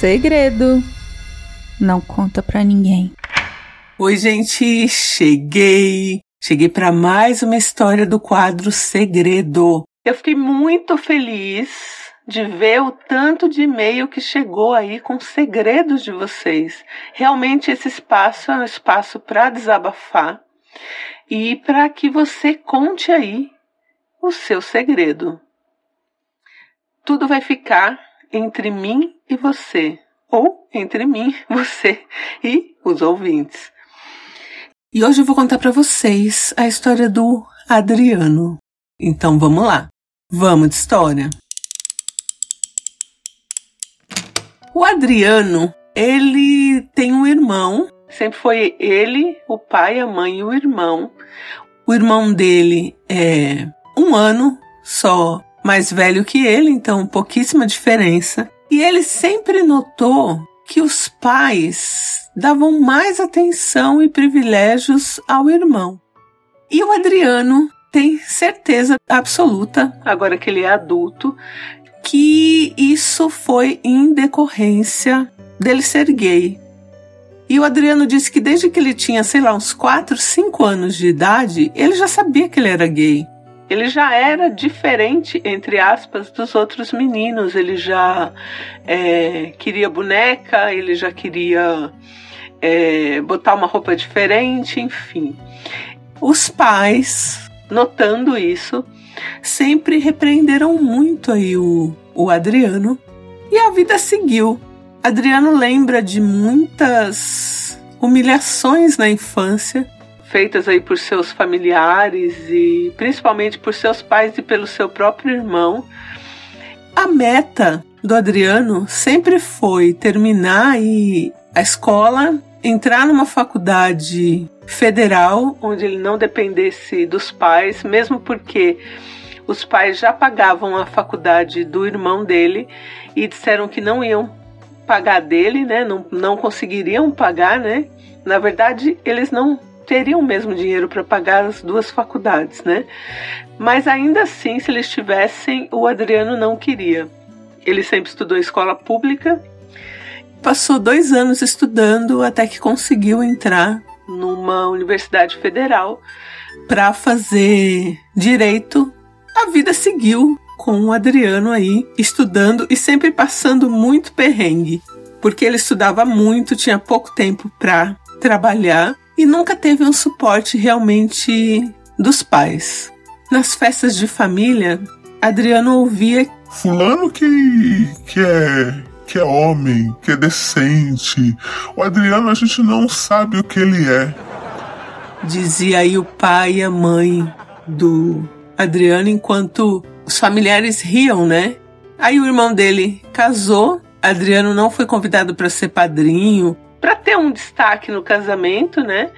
Segredo. Não conta pra ninguém. Oi, gente, cheguei. Cheguei para mais uma história do quadro Segredo. Eu fiquei muito feliz de ver o tanto de e-mail que chegou aí com segredos de vocês. Realmente esse espaço é um espaço para desabafar e para que você conte aí o seu segredo. Tudo vai ficar entre mim e você, ou entre mim, você e os ouvintes. E hoje eu vou contar para vocês a história do Adriano. Então vamos lá. Vamos de história. O Adriano, ele tem um irmão, sempre foi ele, o pai, a mãe e o irmão. O irmão dele é um ano só mais velho que ele, então pouquíssima diferença. E ele sempre notou que os pais davam mais atenção e privilégios ao irmão. E o Adriano tem certeza absoluta, agora que ele é adulto, que isso foi em decorrência dele ser gay. E o Adriano disse que desde que ele tinha, sei lá, uns 4, 5 anos de idade, ele já sabia que ele era gay. Ele já era diferente, entre aspas, dos outros meninos. Ele já é, queria boneca, ele já queria é, botar uma roupa diferente, enfim. Os pais, notando isso, sempre repreenderam muito aí o, o Adriano e a vida seguiu. Adriano lembra de muitas humilhações na infância, feitas aí por seus familiares e principalmente por seus pais e pelo seu próprio irmão. A meta do Adriano sempre foi terminar aí a escola, entrar numa faculdade federal, onde ele não dependesse dos pais, mesmo porque os pais já pagavam a faculdade do irmão dele e disseram que não iam pagar dele, né? Não, não conseguiriam pagar, né? Na verdade, eles não teriam mesmo dinheiro para pagar as duas faculdades, né? Mas ainda assim, se eles tivessem, o Adriano não queria. Ele sempre estudou escola pública, passou dois anos estudando até que conseguiu entrar numa universidade federal para fazer direito a vida seguiu com o Adriano aí estudando e sempre passando muito perrengue, porque ele estudava muito, tinha pouco tempo para trabalhar e nunca teve um suporte realmente dos pais. Nas festas de família, Adriano ouvia fulano que que é que é homem, que é decente. O Adriano a gente não sabe o que ele é. Dizia aí o pai e a mãe do Adriano enquanto os familiares riam, né? Aí o irmão dele casou, Adriano não foi convidado para ser padrinho, para ter um destaque no casamento, né?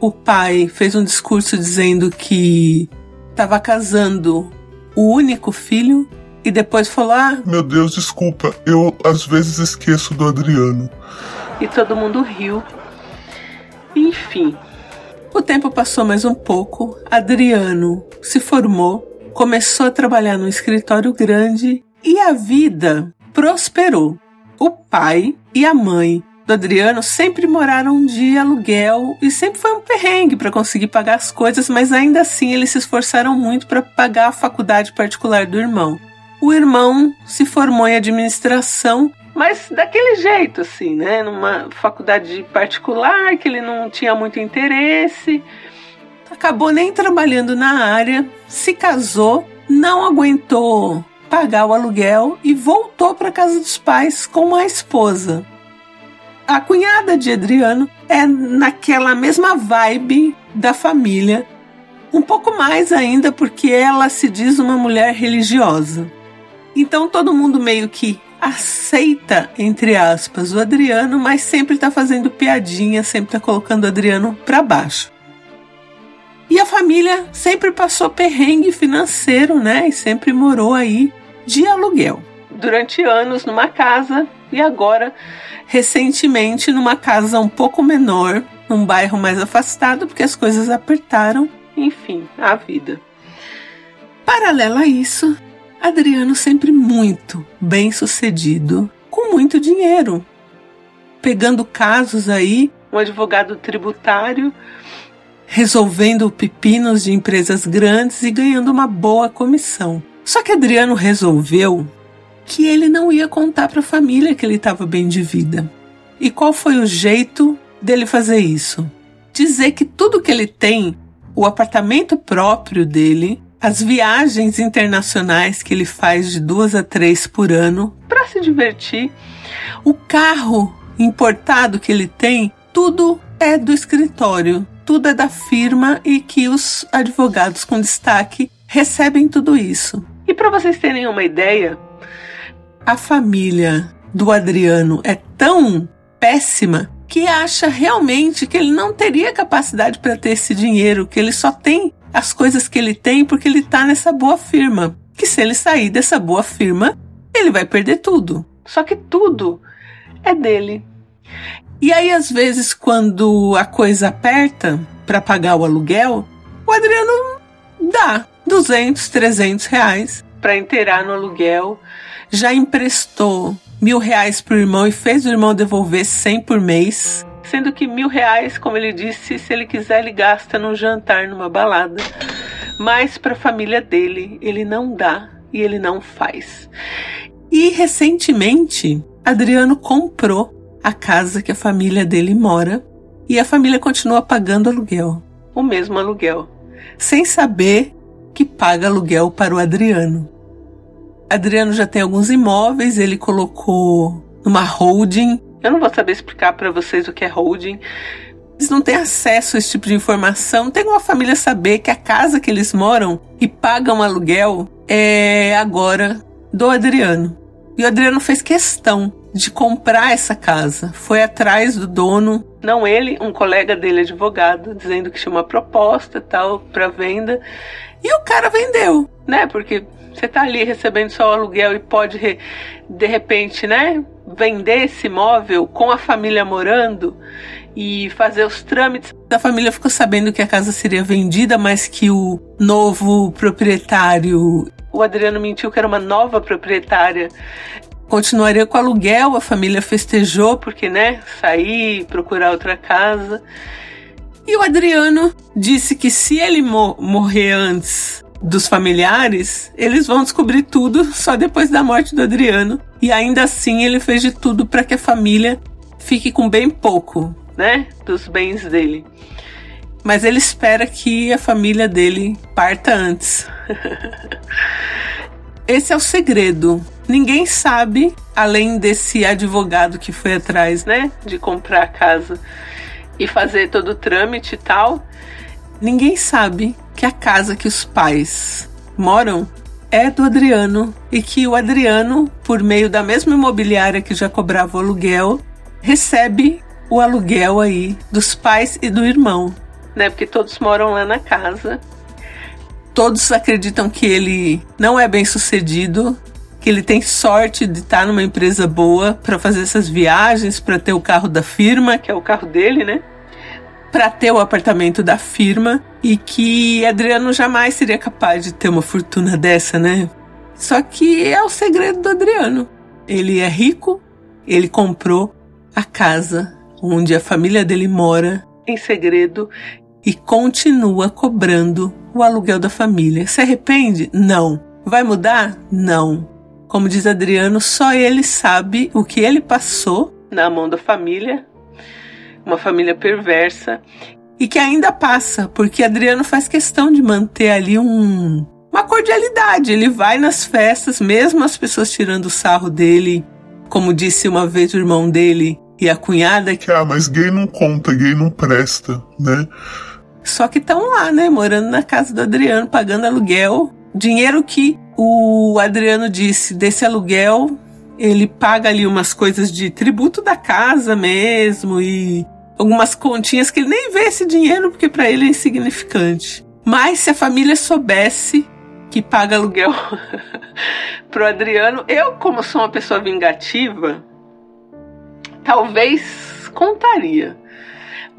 O pai fez um discurso dizendo que estava casando o único filho e depois falou: Ah, meu Deus, desculpa, eu às vezes esqueço do Adriano. E todo mundo riu. Enfim, o tempo passou mais um pouco, Adriano se formou, começou a trabalhar num escritório grande e a vida prosperou. O pai e a mãe do Adriano sempre moraram de aluguel e sempre foi um perrengue para conseguir pagar as coisas, mas ainda assim eles se esforçaram muito para pagar a faculdade particular do irmão. O irmão se formou em administração mas daquele jeito, assim, né? Numa faculdade particular que ele não tinha muito interesse. Acabou nem trabalhando na área, se casou, não aguentou pagar o aluguel e voltou para casa dos pais com a esposa. A cunhada de Adriano é naquela mesma vibe da família, um pouco mais ainda porque ela se diz uma mulher religiosa. Então todo mundo meio que aceita, entre aspas, o Adriano, mas sempre está fazendo piadinha, sempre está colocando o Adriano para baixo. E a família sempre passou perrengue financeiro, né? E sempre morou aí de aluguel. Durante anos numa casa e agora, recentemente, numa casa um pouco menor, num bairro mais afastado, porque as coisas apertaram. Enfim, a vida. Paralelo a isso, Adriano sempre muito bem sucedido, com muito dinheiro, pegando casos aí, um advogado tributário resolvendo pepinos de empresas grandes e ganhando uma boa comissão. Só que Adriano resolveu que ele não ia contar para a família que ele estava bem de vida. E qual foi o jeito dele fazer isso? Dizer que tudo que ele tem, o apartamento próprio dele, as viagens internacionais que ele faz de duas a três por ano para se divertir, o carro importado que ele tem, tudo é do escritório, tudo é da firma e que os advogados com destaque recebem tudo isso. E para vocês terem uma ideia, a família do Adriano é tão péssima que acha realmente que ele não teria capacidade para ter esse dinheiro, que ele só tem as coisas que ele tem porque ele está nessa boa firma. Que se ele sair dessa boa firma, ele vai perder tudo. Só que tudo é dele. E aí, às vezes, quando a coisa aperta para pagar o aluguel, o Adriano dá 200, 300 reais para inteirar no aluguel. Já emprestou mil reais para o irmão e fez o irmão devolver 100 por mês. Sendo que mil reais, como ele disse, se ele quiser, ele gasta num jantar, numa balada. Mas para a família dele, ele não dá e ele não faz. E recentemente, Adriano comprou a casa que a família dele mora e a família continua pagando aluguel, o mesmo aluguel, sem saber que paga aluguel para o Adriano. Adriano já tem alguns imóveis, ele colocou numa holding. Eu não vou saber explicar para vocês o que é holding. Eles não têm acesso a esse tipo de informação. Não tem uma família saber que a casa que eles moram e pagam aluguel é agora do Adriano. E o Adriano fez questão de comprar essa casa. Foi atrás do dono, não ele, um colega dele advogado, dizendo que tinha uma proposta tal para venda. E o cara vendeu, né? Porque você tá ali recebendo só o aluguel e pode de repente, né, vender esse imóvel com a família morando e fazer os trâmites. A família ficou sabendo que a casa seria vendida, mas que o novo proprietário o Adriano mentiu que era uma nova proprietária. Continuaria com aluguel, a família festejou porque, né, sair, procurar outra casa. E o Adriano disse que se ele mo morrer antes dos familiares, eles vão descobrir tudo só depois da morte do Adriano. E ainda assim ele fez de tudo para que a família fique com bem pouco, né, dos bens dele. Mas ele espera que a família dele parta antes. Esse é o segredo. Ninguém sabe, além desse advogado que foi atrás, né, de comprar a casa e fazer todo o trâmite e tal. Ninguém sabe que a casa que os pais moram é do Adriano e que o Adriano, por meio da mesma imobiliária que já cobrava o aluguel, recebe o aluguel aí dos pais e do irmão, né? Porque todos moram lá na casa todos acreditam que ele não é bem sucedido, que ele tem sorte de estar numa empresa boa para fazer essas viagens, para ter o carro da firma, que é o carro dele, né? Para ter o apartamento da firma e que Adriano jamais seria capaz de ter uma fortuna dessa, né? Só que é o segredo do Adriano. Ele é rico, ele comprou a casa onde a família dele mora em segredo e continua cobrando o aluguel da família. Se arrepende? Não. Vai mudar? Não. Como diz Adriano, só ele sabe o que ele passou na mão da família, uma família perversa, e que ainda passa, porque Adriano faz questão de manter ali um, uma cordialidade. Ele vai nas festas, mesmo as pessoas tirando sarro dele, como disse uma vez o irmão dele e a cunhada. Que, ah, mas gay não conta, gay não presta, né? Só que estão lá, né, morando na casa do Adriano, pagando aluguel. Dinheiro que o Adriano disse desse aluguel, ele paga ali umas coisas de tributo da casa mesmo e algumas continhas que ele nem vê esse dinheiro porque para ele é insignificante. Mas se a família soubesse que paga aluguel pro Adriano, eu como sou uma pessoa vingativa, talvez contaria.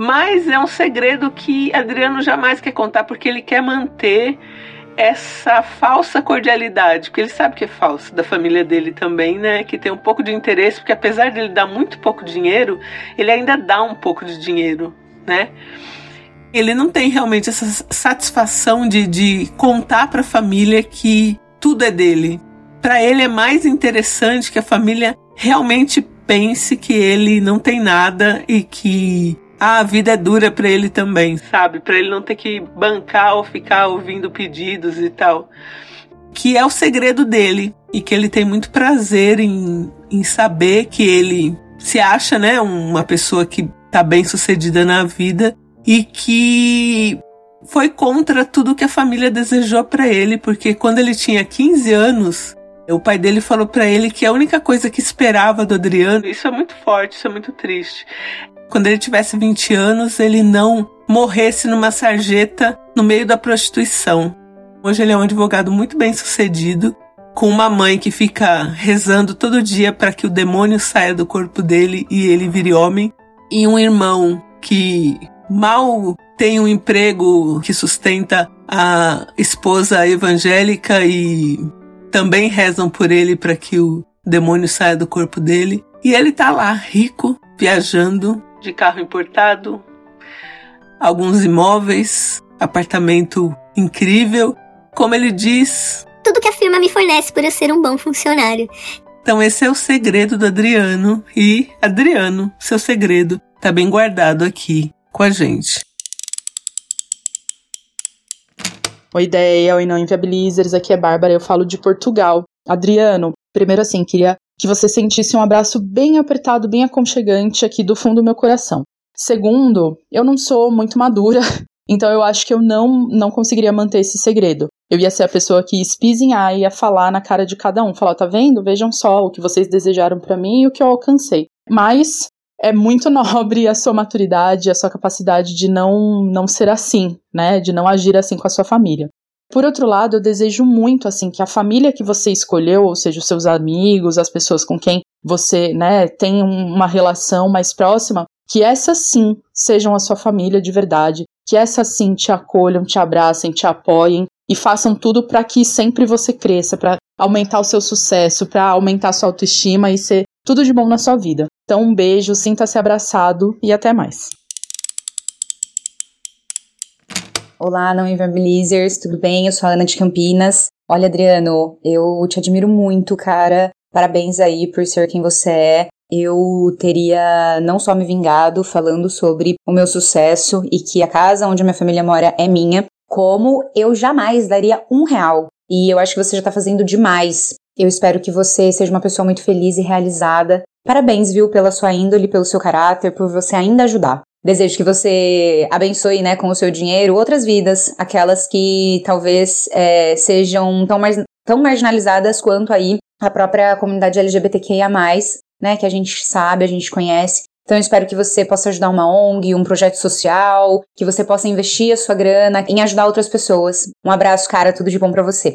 Mas é um segredo que Adriano jamais quer contar porque ele quer manter essa falsa cordialidade, porque ele sabe que é falso, da família dele também, né? Que tem um pouco de interesse, porque apesar dele dar muito pouco dinheiro, ele ainda dá um pouco de dinheiro, né? Ele não tem realmente essa satisfação de, de contar para a família que tudo é dele. Para ele é mais interessante que a família realmente pense que ele não tem nada e que a vida é dura para ele também, sabe? Para ele não ter que bancar ou ficar ouvindo pedidos e tal. Que é o segredo dele e que ele tem muito prazer em, em saber que ele se acha, né, uma pessoa que tá bem sucedida na vida e que foi contra tudo que a família desejou para ele, porque quando ele tinha 15 anos, o pai dele falou para ele que a única coisa que esperava do Adriano, isso é muito forte, isso é muito triste, quando ele tivesse 20 anos, ele não morresse numa sarjeta no meio da prostituição. Hoje ele é um advogado muito bem sucedido, com uma mãe que fica rezando todo dia para que o demônio saia do corpo dele e ele vire homem, e um irmão que mal tem um emprego que sustenta a esposa evangélica e também rezam por ele para que o demônio saia do corpo dele. E ele tá lá, rico, viajando, de carro importado, alguns imóveis, apartamento incrível. Como ele diz. Tudo que a firma me fornece por eu ser um bom funcionário. Então, esse é o segredo do Adriano. E, Adriano, seu segredo está bem guardado aqui com a gente. Oi, ideia, oi, não inviabilizers. Aqui é Bárbara, eu falo de Portugal. Adriano, primeiro assim, queria que você sentisse um abraço bem apertado, bem aconchegante aqui do fundo do meu coração. Segundo, eu não sou muito madura, então eu acho que eu não não conseguiria manter esse segredo. Eu ia ser a pessoa que espizinhar e ia falar na cara de cada um, falar, tá vendo? Vejam só o que vocês desejaram para mim e o que eu alcancei. Mas é muito nobre a sua maturidade, a sua capacidade de não não ser assim, né? De não agir assim com a sua família. Por outro lado, eu desejo muito assim que a família que você escolheu, ou seja, os seus amigos, as pessoas com quem você, né, tem uma relação mais próxima, que essas sim sejam a sua família de verdade, que essas sim te acolham, te abracem, te apoiem e façam tudo para que sempre você cresça, para aumentar o seu sucesso, para aumentar a sua autoestima e ser tudo de bom na sua vida. Então, um beijo, sinta-se abraçado e até mais. Olá, não inviabilizers, tudo bem? Eu sou a Ana de Campinas. Olha, Adriano, eu te admiro muito, cara. Parabéns aí por ser quem você é. Eu teria não só me vingado falando sobre o meu sucesso e que a casa onde a minha família mora é minha, como eu jamais daria um real. E eu acho que você já tá fazendo demais. Eu espero que você seja uma pessoa muito feliz e realizada. Parabéns, viu, pela sua índole, pelo seu caráter, por você ainda ajudar. Desejo que você abençoe, né, com o seu dinheiro outras vidas, aquelas que talvez é, sejam tão, mar tão marginalizadas quanto aí a própria comunidade LGBTQIA+, né, que a gente sabe, a gente conhece. Então eu espero que você possa ajudar uma ONG, um projeto social, que você possa investir a sua grana em ajudar outras pessoas. Um abraço, cara, tudo de bom para você.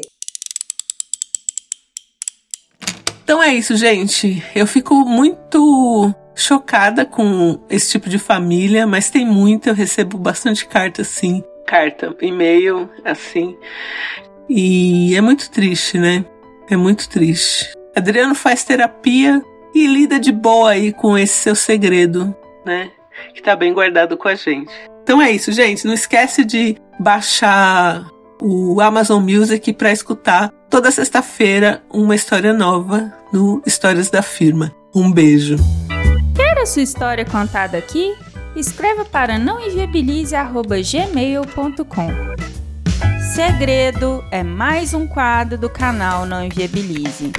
Então é isso, gente. Eu fico muito chocada com esse tipo de família, mas tem muito, eu recebo bastante carta assim, carta, e-mail, assim. E é muito triste, né? É muito triste. Adriano faz terapia e lida de boa aí com esse seu segredo, né? Que tá bem guardado com a gente. Então é isso, gente. Não esquece de baixar o Amazon Music para escutar toda sexta-feira uma história nova no Histórias da Firma. Um beijo a sua história contada aqui? Escreva para nãoenviabilize.gmail.com Segredo é mais um quadro do canal Não Enviabilize.